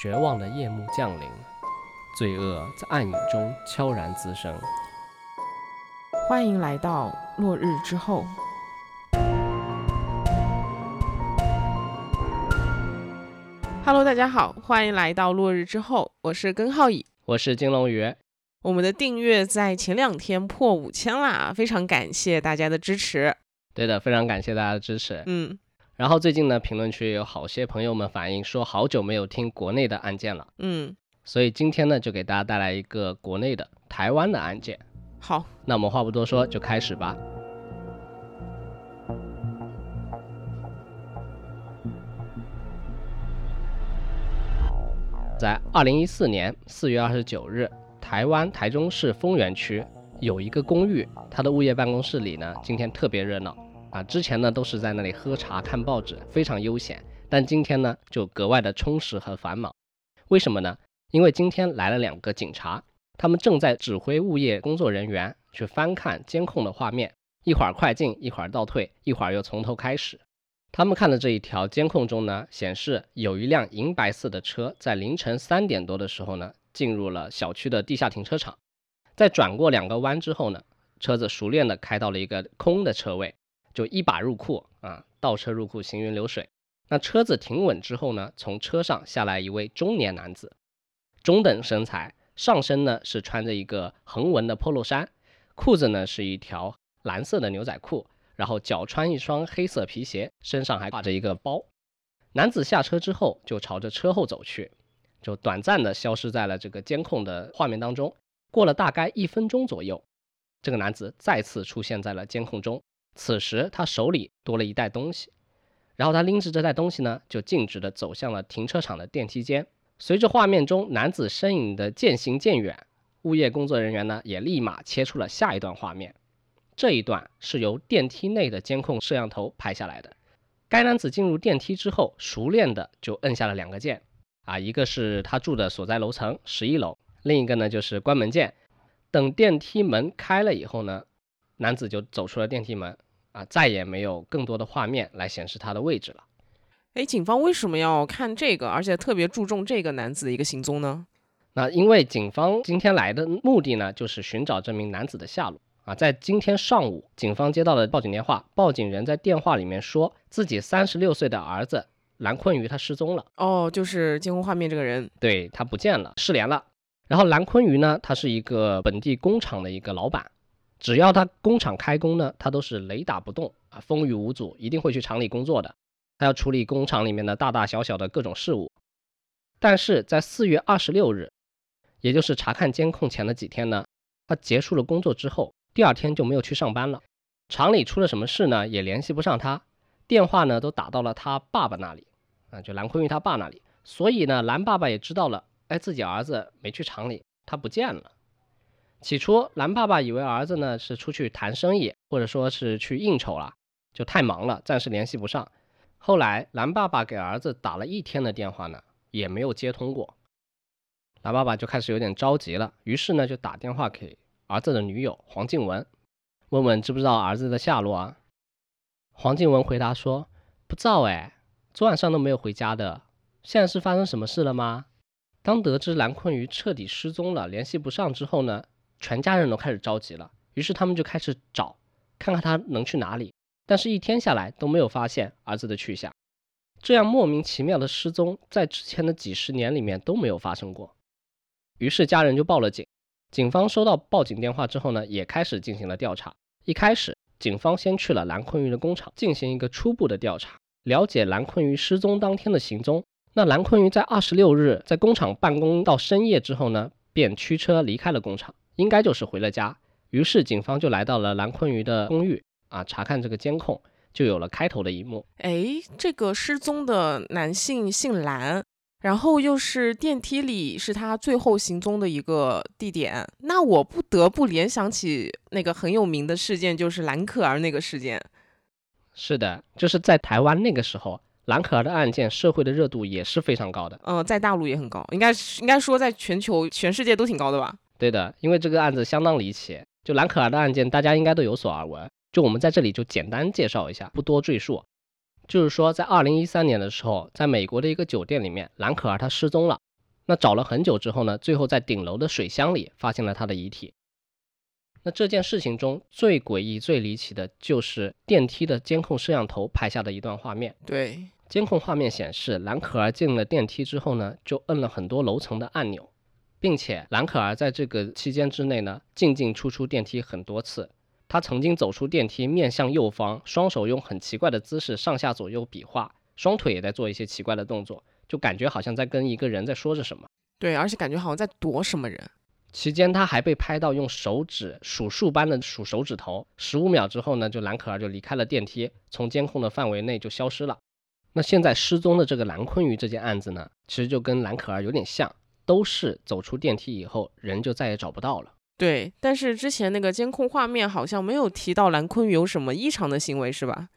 绝望的夜幕降临，罪恶在暗影中悄然滋生。欢迎来到落日之后。Hello，大家好，欢迎来到落日之后，我是根浩乙，我是金龙鱼。我们的订阅在前两天破五千啦，非常感谢大家的支持。对的，非常感谢大家的支持。嗯。然后最近呢，评论区有好些朋友们反映说，好久没有听国内的案件了。嗯。所以今天呢，就给大家带来一个国内的台湾的案件。好，那我们话不多说，就开始吧。在二零一四年四月二十九日，台湾台中市丰原区有一个公寓，它的物业办公室里呢，今天特别热闹啊！之前呢都是在那里喝茶看报纸，非常悠闲，但今天呢就格外的充实和繁忙。为什么呢？因为今天来了两个警察，他们正在指挥物业工作人员去翻看监控的画面，一会儿快进，一会儿倒退，一会儿又从头开始。他们看的这一条监控中呢，显示有一辆银白色的车在凌晨三点多的时候呢，进入了小区的地下停车场，在转过两个弯之后呢，车子熟练的开到了一个空的车位，就一把入库啊，倒车入库，行云流水。那车子停稳之后呢，从车上下来一位中年男子，中等身材，上身呢是穿着一个横纹的 polo 衫，裤子呢是一条蓝色的牛仔裤。然后脚穿一双黑色皮鞋，身上还挂着一个包。男子下车之后就朝着车后走去，就短暂的消失在了这个监控的画面当中。过了大概一分钟左右，这个男子再次出现在了监控中。此时他手里多了一袋东西，然后他拎着这袋东西呢，就径直的走向了停车场的电梯间。随着画面中男子身影的渐行渐远，物业工作人员呢也立马切出了下一段画面。这一段是由电梯内的监控摄像头拍下来的。该男子进入电梯之后，熟练的就摁下了两个键，啊，一个是他住的所在楼层十一楼，另一个呢就是关门键。等电梯门开了以后呢，男子就走出了电梯门，啊，再也没有更多的画面来显示他的位置了。哎，警方为什么要看这个，而且特别注重这个男子的一个行踪呢？那因为警方今天来的目的呢，就是寻找这名男子的下落。啊，在今天上午，警方接到了报警电话，报警人在电话里面说自己三十六岁的儿子蓝坤瑜他失踪了。哦，就是监控画面这个人，对他不见了，失联了。然后蓝坤瑜呢，他是一个本地工厂的一个老板，只要他工厂开工呢，他都是雷打不动啊，风雨无阻，一定会去厂里工作的。他要处理工厂里面的大大小小的各种事务。但是在四月二十六日，也就是查看监控前的几天呢，他结束了工作之后。第二天就没有去上班了，厂里出了什么事呢？也联系不上他，电话呢都打到了他爸爸那里，啊，就蓝坤玉他爸那里。所以呢，蓝爸爸也知道了，哎，自己儿子没去厂里，他不见了。起初，蓝爸爸以为儿子呢是出去谈生意，或者说是去应酬了，就太忙了，暂时联系不上。后来，蓝爸爸给儿子打了一天的电话呢，也没有接通过。蓝爸爸就开始有点着急了，于是呢就打电话给。儿子的女友黄静雯，问问知不知道儿子的下落啊？黄静雯回答说：“不知道哎，昨晚上都没有回家的。现在是发生什么事了吗？”当得知蓝坤瑜彻底失踪了，联系不上之后呢，全家人都开始着急了。于是他们就开始找，看看他能去哪里。但是，一天下来都没有发现儿子的去向。这样莫名其妙的失踪，在之前的几十年里面都没有发生过。于是家人就报了警。警方收到报警电话之后呢，也开始进行了调查。一开始，警方先去了蓝坤鱼的工厂进行一个初步的调查，了解蓝坤鱼失踪当天的行踪。那蓝坤鱼在二十六日在工厂办公到深夜之后呢，便驱车离开了工厂，应该就是回了家。于是警方就来到了蓝坤瑜的公寓啊，查看这个监控，就有了开头的一幕。哎，这个失踪的男性姓蓝。然后又是电梯里是他最后行踪的一个地点，那我不得不联想起那个很有名的事件，就是蓝可儿那个事件。是的，就是在台湾那个时候，蓝可儿的案件社会的热度也是非常高的。嗯，在大陆也很高，应该应该说在全球全世界都挺高的吧？对的，因为这个案子相当离奇，就蓝可儿的案件大家应该都有所耳闻，就我们在这里就简单介绍一下，不多赘述。就是说，在二零一三年的时候，在美国的一个酒店里面，蓝可儿她失踪了。那找了很久之后呢，最后在顶楼的水箱里发现了她的遗体。那这件事情中最诡异、最离奇的就是电梯的监控摄像头拍下的一段画面。对，监控画面显示，蓝可儿进了电梯之后呢，就摁了很多楼层的按钮，并且兰可儿在这个期间之内呢，进进出出电梯很多次。她曾经走出电梯，面向右方，双手用很奇怪的姿势上下左右比划，双腿也在做一些奇怪的动作，就感觉好像在跟一个人在说着什么。对，而且感觉好像在躲什么人。期间，他还被拍到用手指数数般的数手指头。十五秒之后呢，就蓝可儿就离开了电梯，从监控的范围内就消失了。那现在失踪的这个蓝坤瑜这件案子呢，其实就跟蓝可儿有点像，都是走出电梯以后人就再也找不到了。对，但是之前那个监控画面好像没有提到蓝坤宇有什么异常的行为，是吧？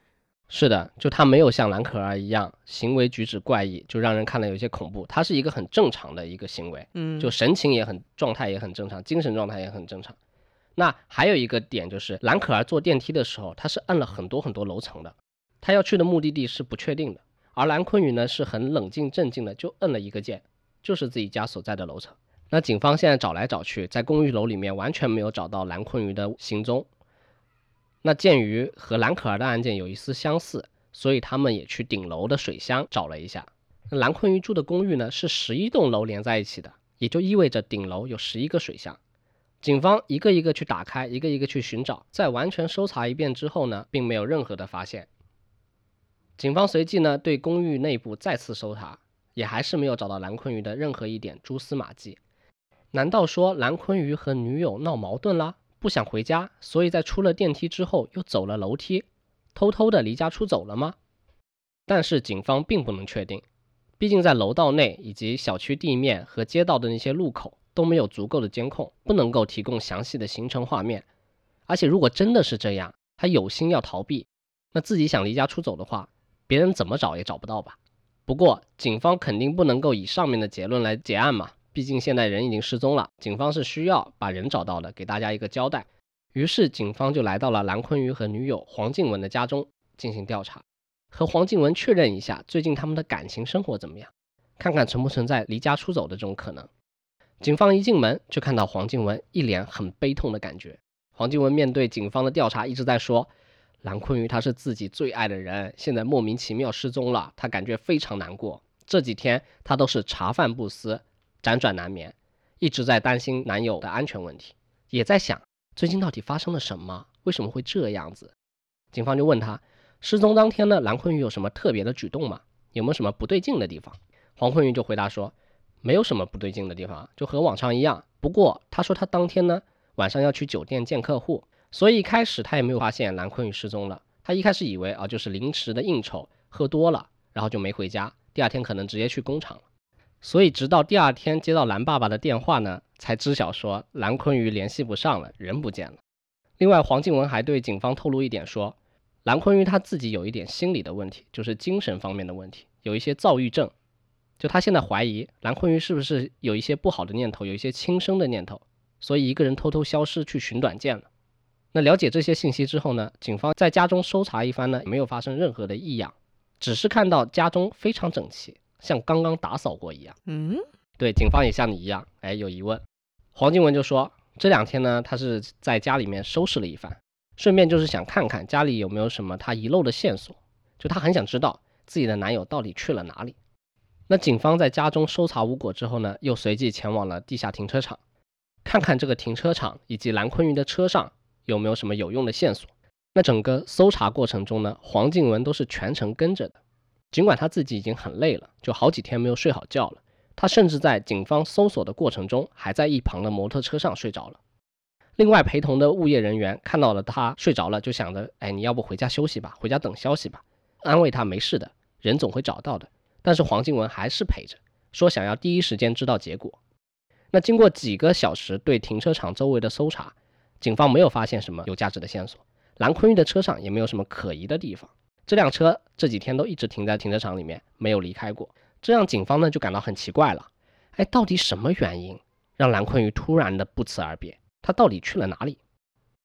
是的，就他没有像蓝可儿一样行为举止怪异，就让人看了有些恐怖。他是一个很正常的一个行为，嗯，就神情也很，状态也很正常，精神状态也很正常。那还有一个点就是，蓝可儿坐电梯的时候，他是按了很多很多楼层的，他要去的目的地是不确定的。而蓝坤宇呢是很冷静镇静的，就摁了一个键，就是自己家所在的楼层。那警方现在找来找去，在公寓楼里面完全没有找到蓝坤鱼的行踪。那鉴于和蓝可儿的案件有一丝相似，所以他们也去顶楼的水箱找了一下。那蓝坤瑜住的公寓呢是十一栋楼连在一起的，也就意味着顶楼有十一个水箱。警方一个一个去打开，一个一个去寻找，在完全搜查一遍之后呢，并没有任何的发现。警方随即呢对公寓内部再次搜查，也还是没有找到蓝坤瑜的任何一点蛛丝马迹。难道说蓝坤瑜和女友闹矛盾了？不想回家，所以在出了电梯之后又走了楼梯，偷偷的离家出走了吗？但是警方并不能确定，毕竟在楼道内以及小区地面和街道的那些路口都没有足够的监控，不能够提供详细的行程画面。而且如果真的是这样，他有心要逃避，那自己想离家出走的话，别人怎么找也找不到吧？不过警方肯定不能够以上面的结论来结案嘛。毕竟现在人已经失踪了，警方是需要把人找到的，给大家一个交代。于是警方就来到了蓝坤瑜和女友黄静雯的家中进行调查，和黄静雯确认一下最近他们的感情生活怎么样，看看存不存在离家出走的这种可能。警方一进门就看到黄静雯一脸很悲痛的感觉。黄静雯面对警方的调查，一直在说蓝坤瑜他是自己最爱的人，现在莫名其妙失踪了，他感觉非常难过。这几天他都是茶饭不思。辗转难眠，一直在担心男友的安全问题，也在想最近到底发生了什么，为什么会这样子？警方就问他，失踪当天呢，蓝坤宇有什么特别的举动吗？有没有什么不对劲的地方？黄坤宇就回答说，没有什么不对劲的地方，就和往常一样。不过他说他当天呢晚上要去酒店见客户，所以一开始他也没有发现蓝坤宇失踪了。他一开始以为啊就是临时的应酬，喝多了，然后就没回家，第二天可能直接去工厂了。所以，直到第二天接到蓝爸爸的电话呢，才知晓说蓝坤宇联系不上了，人不见了。另外，黄静雯还对警方透露一点说，蓝坤宇他自己有一点心理的问题，就是精神方面的问题，有一些躁郁症。就他现在怀疑蓝坤瑜是不是有一些不好的念头，有一些轻生的念头，所以一个人偷偷消失去寻短见了。那了解这些信息之后呢，警方在家中搜查一番呢，没有发生任何的异样，只是看到家中非常整齐。像刚刚打扫过一样，嗯，对，警方也像你一样，哎，有疑问。黄静文就说，这两天呢，她是在家里面收拾了一番，顺便就是想看看家里有没有什么她遗漏的线索，就她很想知道自己的男友到底去了哪里。那警方在家中搜查无果之后呢，又随即前往了地下停车场，看看这个停车场以及蓝坤云的车上有没有什么有用的线索。那整个搜查过程中呢，黄静文都是全程跟着的。尽管他自己已经很累了，就好几天没有睡好觉了。他甚至在警方搜索的过程中，还在一旁的摩托车上睡着了。另外，陪同的物业人员看到了他睡着了，就想着：“哎，你要不回家休息吧，回家等消息吧。”安慰他没事的，人总会找到的。但是黄静文还是陪着，说想要第一时间知道结果。那经过几个小时对停车场周围的搜查，警方没有发现什么有价值的线索，蓝坤玉的车上也没有什么可疑的地方。这辆车这几天都一直停在停车场里面，没有离开过，这让警方呢就感到很奇怪了。哎，到底什么原因让蓝坤宇突然的不辞而别？他到底去了哪里？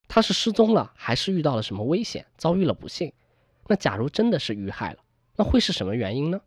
他是失踪了，还是遇到了什么危险，遭遇了不幸？那假如真的是遇害了，那会是什么原因呢？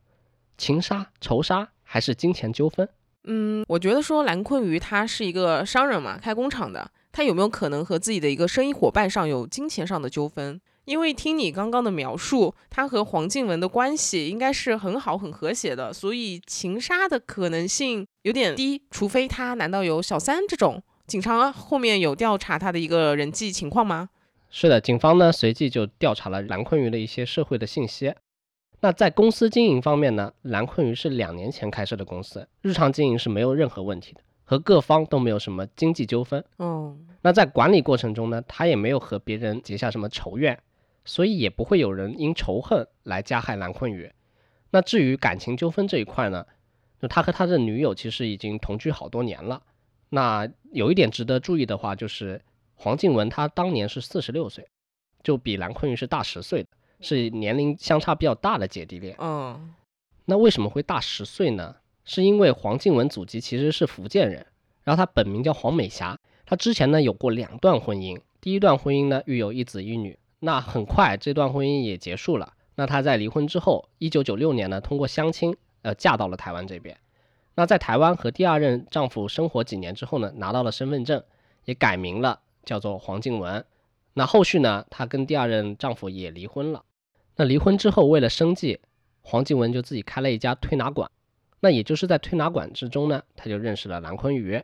情杀、仇杀，还是金钱纠纷？嗯，我觉得说蓝坤瑜他是一个商人嘛，开工厂的，他有没有可能和自己的一个生意伙伴上有金钱上的纠纷？因为听你刚刚的描述，他和黄静雯的关系应该是很好、很和谐的，所以情杀的可能性有点低，除非他难道有小三这种？警察后面有调查他的一个人际情况吗？是的，警方呢随即就调查了蓝坤瑜的一些社会的信息。那在公司经营方面呢，蓝坤瑜是两年前开设的公司，日常经营是没有任何问题的，和各方都没有什么经济纠纷。哦，那在管理过程中呢，他也没有和别人结下什么仇怨，所以也不会有人因仇恨来加害蓝坤宇。那至于感情纠纷这一块呢，就他和他的女友其实已经同居好多年了。那有一点值得注意的话，就是黄静雯她当年是四十六岁，就比蓝坤宇是大十岁的。是年龄相差比较大的姐弟恋。嗯，那为什么会大十岁呢？是因为黄静雯祖籍其实是福建人，然后她本名叫黄美霞。她之前呢有过两段婚姻，第一段婚姻呢育有一子一女。那很快这段婚姻也结束了。那她在离婚之后，一九九六年呢通过相亲，呃嫁到了台湾这边。那在台湾和第二任丈夫生活几年之后呢，拿到了身份证，也改名了，叫做黄静雯。那后续呢，她跟第二任丈夫也离婚了。那离婚之后，为了生计，黄静雯就自己开了一家推拿馆。那也就是在推拿馆之中呢，他就认识了蓝坤瑜。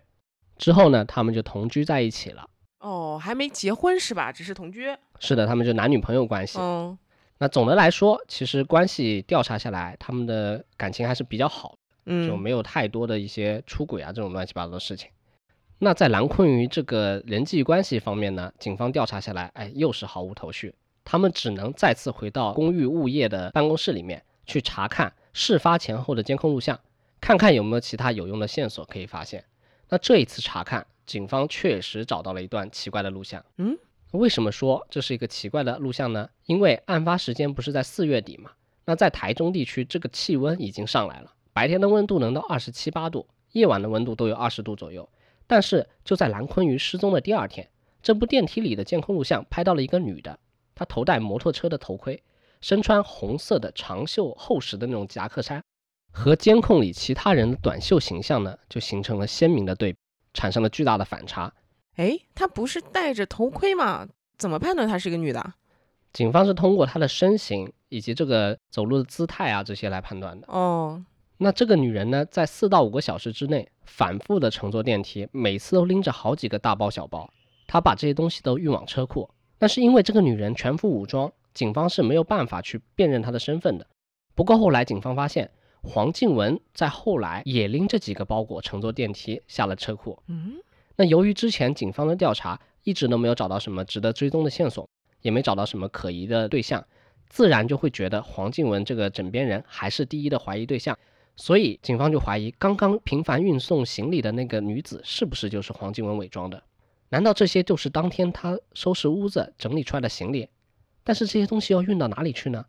之后呢，他们就同居在一起了。哦，还没结婚是吧？只是同居。是的，他们就男女朋友关系。嗯。那总的来说，其实关系调查下来，他们的感情还是比较好，嗯，就没有太多的一些出轨啊这种乱七八糟的事情。那在蓝坤瑜这个人际关系方面呢，警方调查下来，哎，又是毫无头绪。他们只能再次回到公寓物业的办公室里面去查看事发前后的监控录像，看看有没有其他有用的线索可以发现。那这一次查看，警方确实找到了一段奇怪的录像。嗯，为什么说这是一个奇怪的录像呢？因为案发时间不是在四月底嘛？那在台中地区，这个气温已经上来了，白天的温度能到二十七八度，夜晚的温度都有二十度左右。但是就在蓝坤瑜失踪的第二天，这部电梯里的监控录像拍到了一个女的。她头戴摩托车的头盔，身穿红色的长袖厚实的那种夹克衫，和监控里其他人的短袖形象呢，就形成了鲜明的对比，产生了巨大的反差。哎，她不是戴着头盔吗？怎么判断她是一个女的？警方是通过她的身形以及这个走路的姿态啊这些来判断的。哦，那这个女人呢，在四到五个小时之内反复的乘坐电梯，每次都拎着好几个大包小包，她把这些东西都运往车库。但是因为这个女人全副武装，警方是没有办法去辨认她的身份的。不过后来警方发现，黄静文在后来也拎着几个包裹乘坐电梯下了车库。嗯，那由于之前警方的调查一直都没有找到什么值得追踪的线索，也没找到什么可疑的对象，自然就会觉得黄静文这个枕边人还是第一的怀疑对象。所以警方就怀疑刚刚频繁运送行李的那个女子是不是就是黄静文伪装的。难道这些就是当天她收拾屋子整理出来的行李？但是这些东西要运到哪里去呢？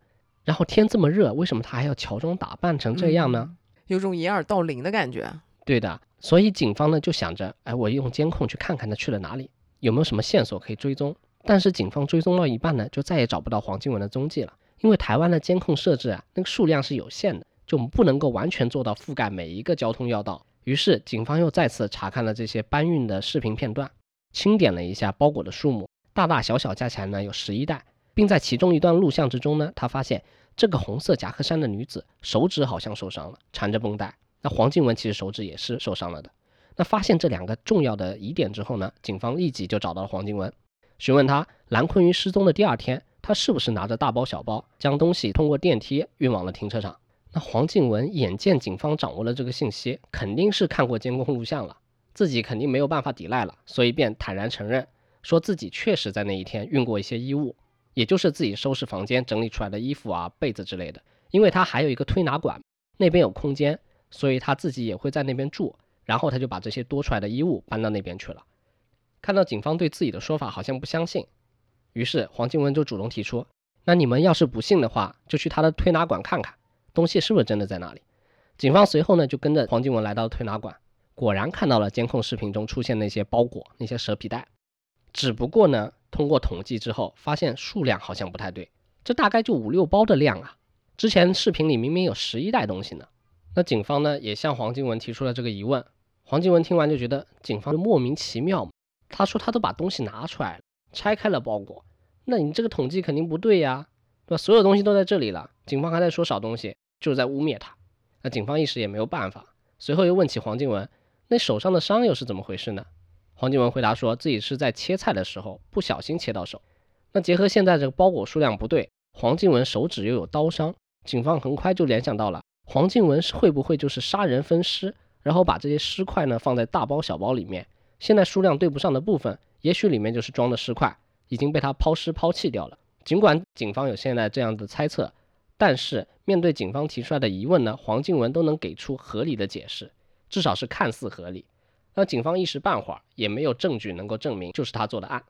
然后天这么热，为什么他还要乔装打扮成这样呢？有种掩耳盗铃的感觉。对的，所以警方呢就想着，哎，我用监控去看看他去了哪里，有没有什么线索可以追踪。但是警方追踪到一半呢，就再也找不到黄金文的踪迹了。因为台湾的监控设置啊，那个数量是有限的，就不能够完全做到覆盖每一个交通要道。于是警方又再次查看了这些搬运的视频片段。清点了一下包裹的数目，大大小小加起来呢有十一袋，并在其中一段录像之中呢，他发现这个红色夹克衫的女子手指好像受伤了，缠着绷带。那黄静文其实手指也是受伤了的。那发现这两个重要的疑点之后呢，警方立即就找到了黄静文，询问她蓝坤云失踪的第二天，她是不是拿着大包小包将东西通过电梯运往了停车场？那黄静文眼见警方掌握了这个信息，肯定是看过监控录像了。自己肯定没有办法抵赖了，所以便坦然承认，说自己确实在那一天运过一些衣物，也就是自己收拾房间整理出来的衣服啊、被子之类的。因为他还有一个推拿馆，那边有空间，所以他自己也会在那边住。然后他就把这些多出来的衣物搬到那边去了。看到警方对自己的说法好像不相信，于是黄静雯就主动提出：“那你们要是不信的话，就去他的推拿馆看看，东西是不是真的在那里。”警方随后呢就跟着黄静雯来到推拿馆。果然看到了监控视频中出现那些包裹、那些蛇皮袋，只不过呢，通过统计之后发现数量好像不太对，这大概就五六包的量啊。之前视频里明明有十一袋东西呢，那警方呢也向黄静文提出了这个疑问。黄静文听完就觉得警方莫名其妙。他说他都把东西拿出来了，拆开了包裹，那你这个统计肯定不对呀，对吧？所有东西都在这里了，警方还在说少东西，就是在污蔑他。那警方一时也没有办法，随后又问起黄静文，那手上的伤又是怎么回事呢？黄静文回答说自己是在切菜的时候不小心切到手。那结合现在这个包裹数量不对，黄静文手指又有刀伤，警方很快就联想到了黄静文会不会就是杀人分尸，然后把这些尸块呢放在大包小包里面。现在数量对不上的部分，也许里面就是装的尸块，已经被他抛尸抛弃掉了。尽管警方有现在这样的猜测，但是面对警方提出来的疑问呢，黄静文都能给出合理的解释，至少是看似合理。那警方一时半会儿也没有证据能够证明就是他做的案。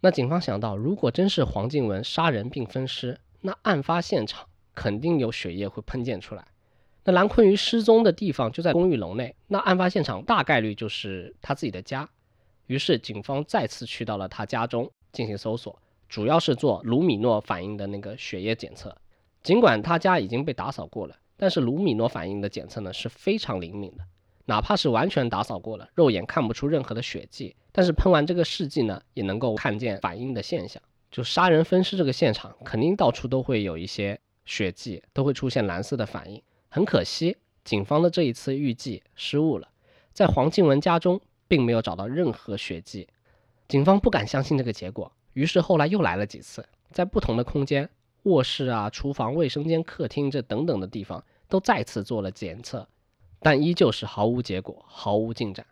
那警方想到，如果真是黄静文杀人并分尸，那案发现场肯定有血液会喷溅出来。那蓝坤瑜失踪的地方就在公寓楼内，那案发现场大概率就是他自己的家。于是警方再次去到了他家中进行搜索，主要是做卢米诺反应的那个血液检测。尽管他家已经被打扫过了，但是卢米诺反应的检测呢是非常灵敏的，哪怕是完全打扫过了，肉眼看不出任何的血迹，但是喷完这个试剂呢，也能够看见反应的现象。就杀人分尸这个现场，肯定到处都会有一些血迹，都会出现蓝色的反应。很可惜，警方的这一次预计失误了，在黄静文家中并没有找到任何血迹，警方不敢相信这个结果，于是后来又来了几次，在不同的空间，卧室啊、厨房、卫生间、客厅这等等的地方都再次做了检测，但依旧是毫无结果，毫无进展。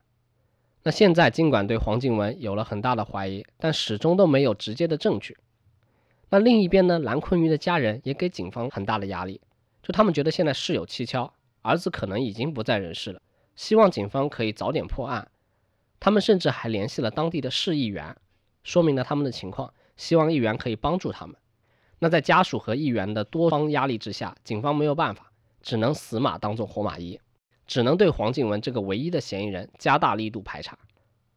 那现在尽管对黄静文有了很大的怀疑，但始终都没有直接的证据。那另一边呢，蓝坤瑜的家人也给警方很大的压力。就他们觉得现在事有蹊跷，儿子可能已经不在人世了，希望警方可以早点破案。他们甚至还联系了当地的市议员，说明了他们的情况，希望议员可以帮助他们。那在家属和议员的多方压力之下，警方没有办法，只能死马当做活马医，只能对黄静文这个唯一的嫌疑人加大力度排查。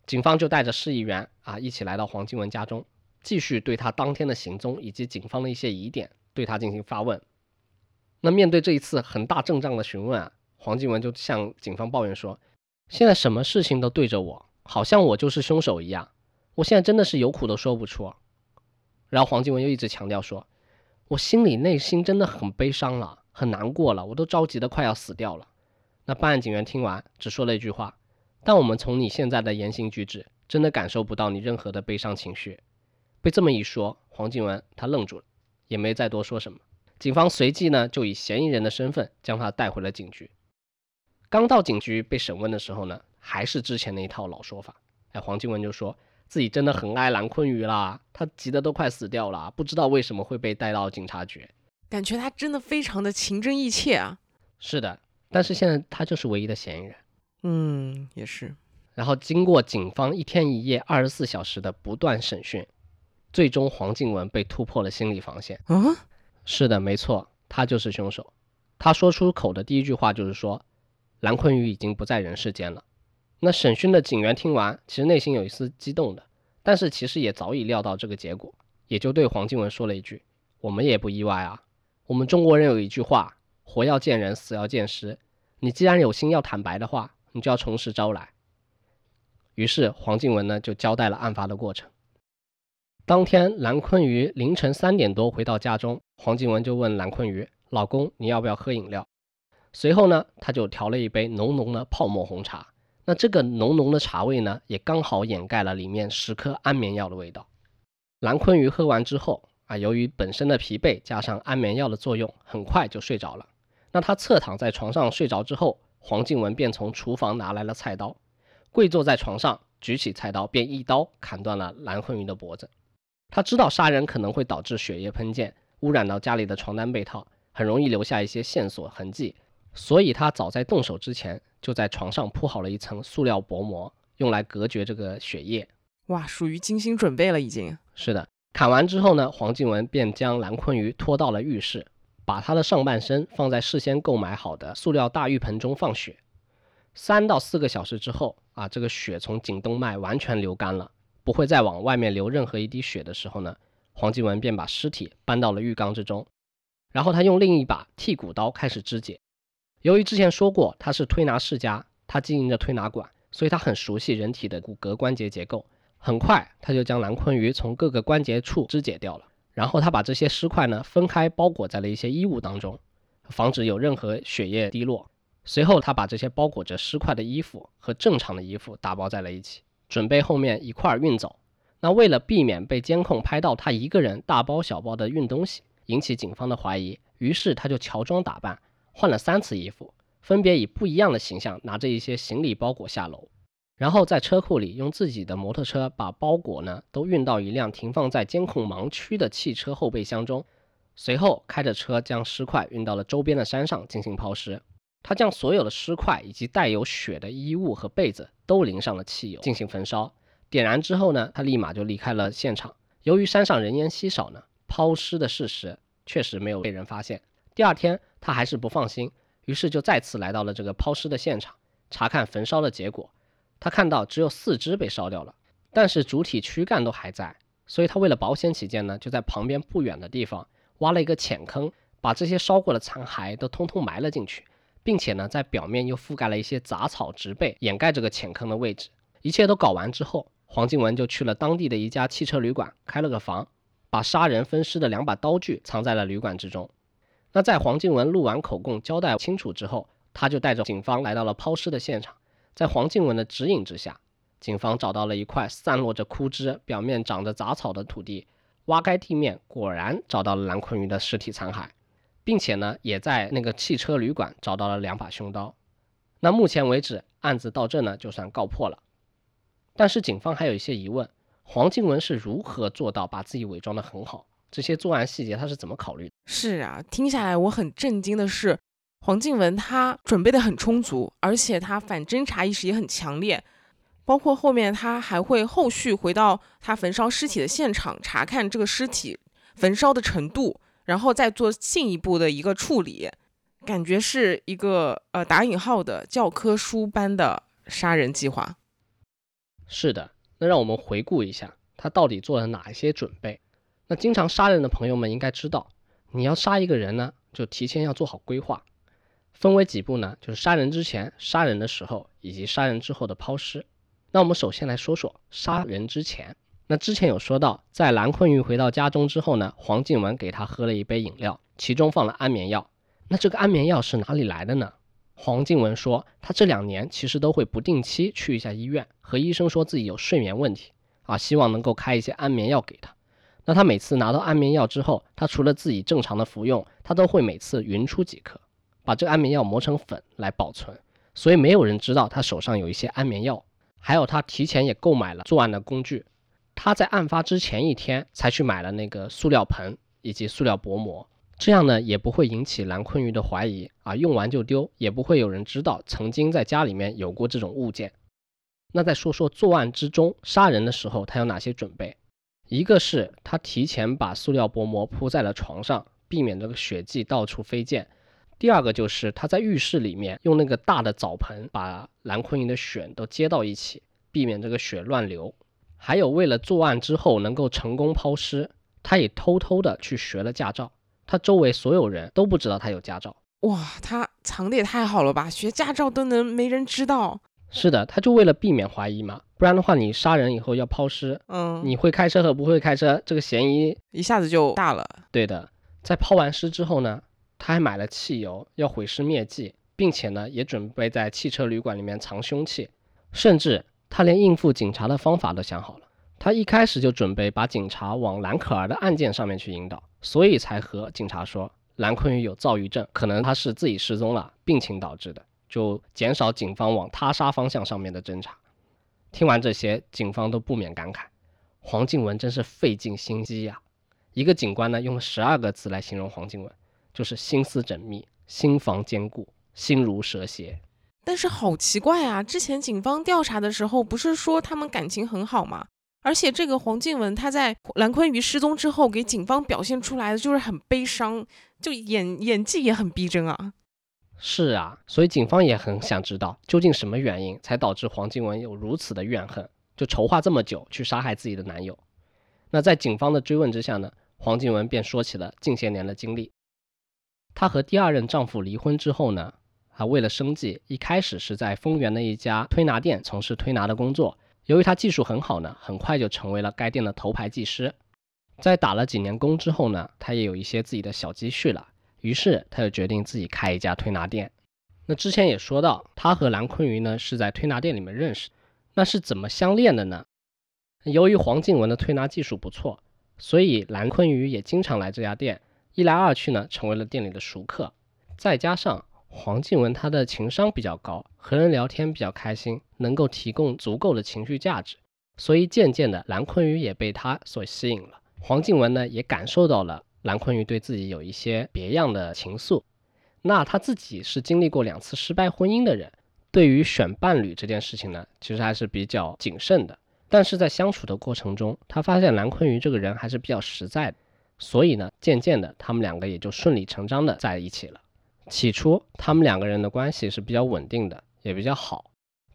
警方就带着市议员啊一起来到黄静文家中，继续对他当天的行踪以及警方的一些疑点对他进行发问。那面对这一次很大阵仗的询问啊，黄静文就向警方抱怨说：“现在什么事情都对着我，好像我就是凶手一样。我现在真的是有苦都说不出。”然后黄静文又一直强调说：“我心里内心真的很悲伤了，很难过了，我都着急的快要死掉了。”那办案警员听完只说了一句话：“但我们从你现在的言行举止，真的感受不到你任何的悲伤情绪。”被这么一说，黄静文他愣住了，也没再多说什么。警方随即呢，就以嫌疑人的身份将他带回了警局。刚到警局被审问的时候呢，还是之前那一套老说法。哎，黄静文就说自己真的很爱蓝坤瑜啦，他急得都快死掉了，不知道为什么会被带到警察局。感觉他真的非常的情真意切啊。是的，但是现在他就是唯一的嫌疑人。嗯，也是。然后经过警方一天一夜、二十四小时的不断审讯，最终黄静文被突破了心理防线。嗯。是的，没错，他就是凶手。他说出口的第一句话就是说，蓝坤宇已经不在人世间了。那审讯的警员听完，其实内心有一丝激动的，但是其实也早已料到这个结果，也就对黄静文说了一句：“我们也不意外啊。我们中国人有一句话，活要见人，死要见尸。你既然有心要坦白的话，你就要从实招来。”于是黄静文呢就交代了案发的过程。当天，蓝坤瑜凌晨三点多回到家中，黄静文就问蓝坤瑜：“老公，你要不要喝饮料？”随后呢，他就调了一杯浓浓的泡沫红茶。那这个浓浓的茶味呢，也刚好掩盖了里面十颗安眠药的味道。蓝坤瑜喝完之后啊，由于本身的疲惫加上安眠药的作用，很快就睡着了。那他侧躺在床上睡着之后，黄静文便从厨房拿来了菜刀，跪坐在床上，举起菜刀便一刀砍断了蓝坤瑜的脖子。他知道杀人可能会导致血液喷溅，污染到家里的床单被套，很容易留下一些线索痕迹，所以他早在动手之前就在床上铺好了一层塑料薄膜，用来隔绝这个血液。哇，属于精心准备了，已经是的。砍完之后呢，黄静文便将蓝坤瑜拖到了浴室，把他的上半身放在事先购买好的塑料大浴盆中放血。三到四个小时之后啊，这个血从颈动脉完全流干了。不会再往外面流任何一滴血的时候呢，黄继文便把尸体搬到了浴缸之中，然后他用另一把剔骨刀开始肢解，由于之前说过他是推拿世家，他经营着推拿馆，所以他很熟悉人体的骨骼关节结构。很快，他就将蓝坤鱼从各个关节处肢解掉了，然后他把这些尸块呢分开包裹在了一些衣物当中，防止有任何血液滴落。随后，他把这些包裹着尸块的衣服和正常的衣服打包在了一起，准备后面一块儿运走。那为了避免被监控拍到他一个人大包小包的运东西，引起警方的怀疑，于是他就乔装打扮，换了三次衣服，分别以不一样的形象拿着一些行李包裹下楼。然后在车库里用自己的摩托车把包裹呢都运到一辆停放在监控盲区的汽车后备箱中，随后开着车将尸块运到了周边的山上进行抛尸。他将所有的尸块以及带有血的衣物和被子都淋上了汽油进行焚烧。点燃之后呢，他立马就离开了现场。由于山上人烟稀少呢，抛尸的事实确实没有被人发现。第二天他还是不放心，于是就再次来到了这个抛尸的现场，查看焚烧的结果。他看到只有四肢被烧掉了，但是主体躯干都还在，所以他为了保险起见呢，就在旁边不远的地方挖了一个浅坑，把这些烧过的残骸都通通埋了进去，并且呢，在表面又覆盖了一些杂草植被，掩盖这个浅坑的位置。一切都搞完之后，黄静文就去了当地的一家汽车旅馆开了个房，把杀人分尸的两把刀具藏在了旅馆之中。那在黄静文录完口供交代清楚之后，他就带着警方来到了抛尸的现场。在黄静文的指引之下，警方找到了一块散落着枯枝、表面长着杂草的土地，挖开地面，果然找到了蓝坤瑜的尸体残骸，并且呢，也在那个汽车旅馆找到了两把凶刀。那目前为止，案子到这呢就算告破了。但是警方还有一些疑问：黄静文是如何做到把自己伪装得很好？这些作案细节他是怎么考虑？是啊，听下来我很震惊的是。黄静文他准备的很充足，而且他反侦查意识也很强烈，包括后面他还会后续回到他焚烧尸体的现场查看这个尸体焚烧的程度，然后再做进一步的一个处理，感觉是一个呃打引号的教科书般的杀人计划。是的，那让我们回顾一下他到底做了哪一些准备。那经常杀人的朋友们应该知道，你要杀一个人呢，就提前要做好规划。分为几步呢？就是杀人之前、杀人的时候以及杀人之后的抛尸。那我们首先来说说杀人之前。那之前有说到，在蓝坤玉回到家中之后呢，黄静文给他喝了一杯饮料，其中放了安眠药。那这个安眠药是哪里来的呢？黄静文说，他这两年其实都会不定期去一下医院，和医生说自己有睡眠问题啊，希望能够开一些安眠药给他。那他每次拿到安眠药之后，他除了自己正常的服用，他都会每次匀出几颗。把这个安眠药磨成粉来保存，所以没有人知道他手上有一些安眠药。还有他提前也购买了作案的工具，他在案发之前一天才去买了那个塑料盆以及塑料薄膜，这样呢也不会引起蓝坤鱼的怀疑啊，用完就丢，也不会有人知道曾经在家里面有过这种物件。那再说说作案之中杀人的时候他有哪些准备？一个是他提前把塑料薄膜铺在了床上，避免这个血迹到处飞溅。第二个就是他在浴室里面用那个大的澡盆把蓝坤莹的血都接到一起，避免这个血乱流。还有为了作案之后能够成功抛尸，他也偷偷的去学了驾照。他周围所有人都不知道他有驾照。哇，他藏的也太好了吧！学驾照都能没人知道。是的，他就为了避免怀疑嘛，不然的话你杀人以后要抛尸，嗯，你会开车和不会开车这个嫌疑一下子就大了。对的，在抛完尸之后呢？他还买了汽油，要毁尸灭迹，并且呢，也准备在汽车旅馆里面藏凶器，甚至他连应付警察的方法都想好了。他一开始就准备把警察往蓝可儿的案件上面去引导，所以才和警察说蓝坤宇有躁郁症，可能他是自己失踪了，病情导致的，就减少警方往他杀方向上面的侦查。听完这些，警方都不免感慨：黄静文真是费尽心机呀！一个警官呢，用十二个字来形容黄静文。就是心思缜密，心房坚固，心如蛇蝎。但是好奇怪啊！之前警方调查的时候，不是说他们感情很好吗？而且这个黄静文她在蓝坤瑜失踪之后，给警方表现出来的就是很悲伤，就演演技也很逼真啊。是啊，所以警方也很想知道，究竟什么原因才导致黄静文有如此的怨恨，就筹划这么久去杀害自己的男友。那在警方的追问之下呢，黄静文便说起了近些年的经历。她和第二任丈夫离婚之后呢，啊，为了生计，一开始是在丰原的一家推拿店从事推拿的工作。由于他技术很好呢，很快就成为了该店的头牌技师。在打了几年工之后呢，他也有一些自己的小积蓄了，于是他就决定自己开一家推拿店。那之前也说到，他和蓝坤瑜呢是在推拿店里面认识，那是怎么相恋的呢？由于黄静文的推拿技术不错，所以蓝坤瑜也经常来这家店，一来二去呢，成为了店里的熟客。再加上黄静文他的情商比较高，和人聊天比较开心，能够提供足够的情绪价值，所以渐渐的蓝坤瑜也被他所吸引了。黄静文呢也感受到了蓝坤瑜对自己有一些别样的情愫。那他自己是经历过两次失败婚姻的人，对于选伴侣这件事情呢，其实还是比较谨慎的。但是在相处的过程中，他发现蓝坤瑜这个人还是比较实在的，所以呢，渐渐的他们两个也就顺理成章的在一起了。起初他们两个人的关系是比较稳定的，也比较好。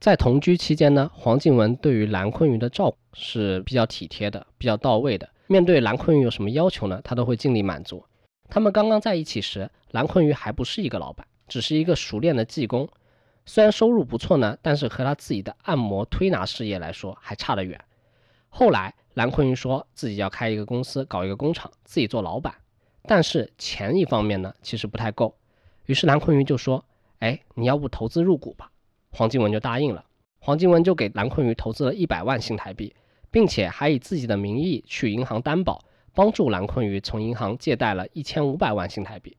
在同居期间呢，黄静文对于蓝坤瑜的照顾是比较体贴的，比较到位的。面对蓝坤瑜有什么要求呢，他都会尽力满足。他们刚刚在一起时，蓝坤瑜还不是一个老板，只是一个熟练的技工。虽然收入不错呢，但是和他自己的按摩推拿事业来说还差得远。后来蓝坤云说自己要开一个公司，搞一个工厂，自己做老板。但是钱一方面呢，其实不太够。于是蓝坤云就说：“哎，你要不投资入股吧？”黄静文就答应了。黄静文就给蓝坤云投资了一百万新台币，并且还以自己的名义去银行担保。帮助蓝坤云从银行借贷了一千五百万新台币，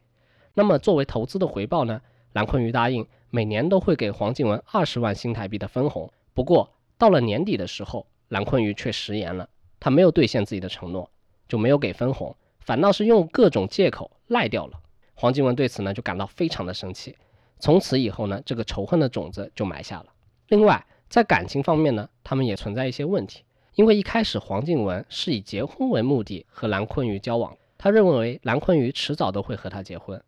那么作为投资的回报呢？蓝坤云答应每年都会给黄静文二十万新台币的分红。不过到了年底的时候，蓝坤云却食言了，他没有兑现自己的承诺，就没有给分红，反倒是用各种借口赖掉了。黄静文对此呢就感到非常的生气，从此以后呢，这个仇恨的种子就埋下了。另外在感情方面呢，他们也存在一些问题。因为一开始黄静文是以结婚为目的和蓝坤瑜交往，他认为蓝坤瑜迟早都会和他结婚。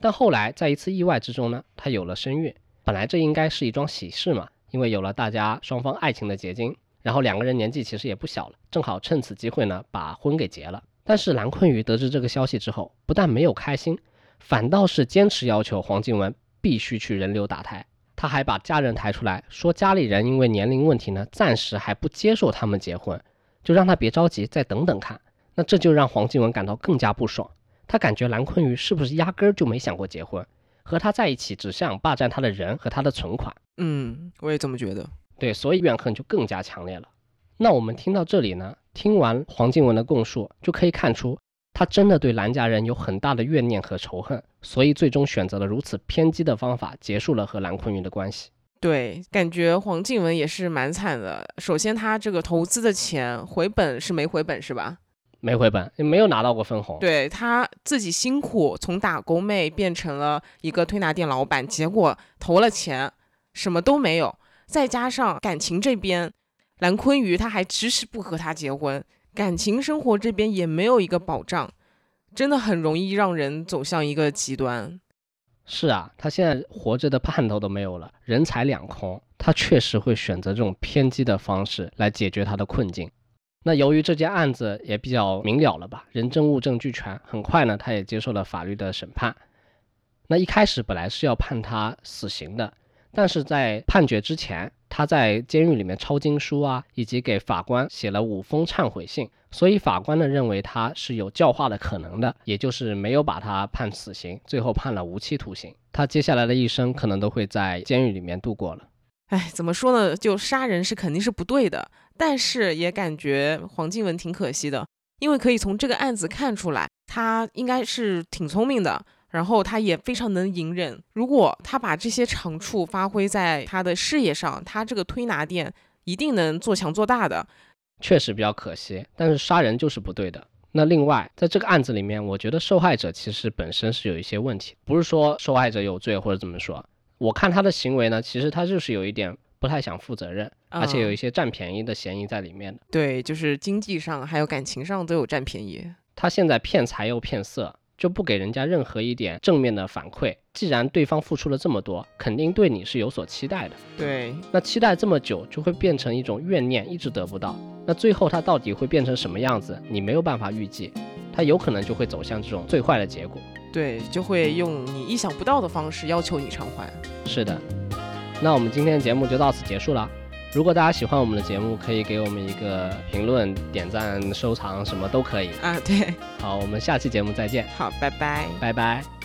但后来在一次意外之中呢，他有了身孕。本来这应该是一桩喜事嘛，因为有了大家双方爱情的结晶，然后两个人年纪其实也不小了，正好趁此机会呢把婚给结了。但是蓝坤瑜得知这个消息之后，不但没有开心，反倒是坚持要求黄静文必须去人流打胎。他还把家人抬出来说，家里人因为年龄问题呢，暂时还不接受他们结婚，就让他别着急，再等等看。那这就让黄静文感到更加不爽，他感觉蓝坤瑜是不是压根儿就没想过结婚，和他在一起只想霸占他的人和他的存款。嗯，我也这么觉得。对，所以怨恨就更加强烈了。那我们听到这里呢，听完黄静文的供述，就可以看出。他真的对蓝家人有很大的怨念和仇恨，所以最终选择了如此偏激的方法，结束了和蓝坤云的关系。对，感觉黄静文也是蛮惨的。首先，他这个投资的钱回本是没回本，是吧？没回本，也没有拿到过分红。对他自己辛苦从打工妹变成了一个推拿店老板，结果投了钱什么都没有。再加上感情这边，蓝坤瑜他还迟迟不和他结婚。感情生活这边也没有一个保障，真的很容易让人走向一个极端。是啊，他现在活着的盼头都没有了，人财两空，他确实会选择这种偏激的方式来解决他的困境。那由于这件案子也比较明了了吧，人证物证俱全，很快呢，他也接受了法律的审判。那一开始本来是要判他死刑的，但是在判决之前。他在监狱里面抄经书啊，以及给法官写了五封忏悔信，所以法官呢认为他是有教化的可能的，也就是没有把他判死刑，最后判了无期徒刑。他接下来的一生可能都会在监狱里面度过了。哎，怎么说呢？就杀人是肯定是不对的，但是也感觉黄静文挺可惜的，因为可以从这个案子看出来，他应该是挺聪明的。然后他也非常能隐忍。如果他把这些长处发挥在他的事业上，他这个推拿店一定能做强做大的。确实比较可惜，但是杀人就是不对的。那另外，在这个案子里面，我觉得受害者其实本身是有一些问题，不是说受害者有罪或者怎么说。我看他的行为呢，其实他就是有一点不太想负责任，而且有一些占便宜的嫌疑在里面的。对，就是经济上还有感情上都有占便宜。他现在骗财又骗色。就不给人家任何一点正面的反馈。既然对方付出了这么多，肯定对你是有所期待的。对，那期待这么久，就会变成一种怨念，一直得不到。那最后他到底会变成什么样子，你没有办法预计。他有可能就会走向这种最坏的结果。对，就会用你意想不到的方式要求你偿还。是的，那我们今天的节目就到此结束了。如果大家喜欢我们的节目，可以给我们一个评论、点赞、收藏，什么都可以。啊，对，好，我们下期节目再见，好，拜拜。拜拜。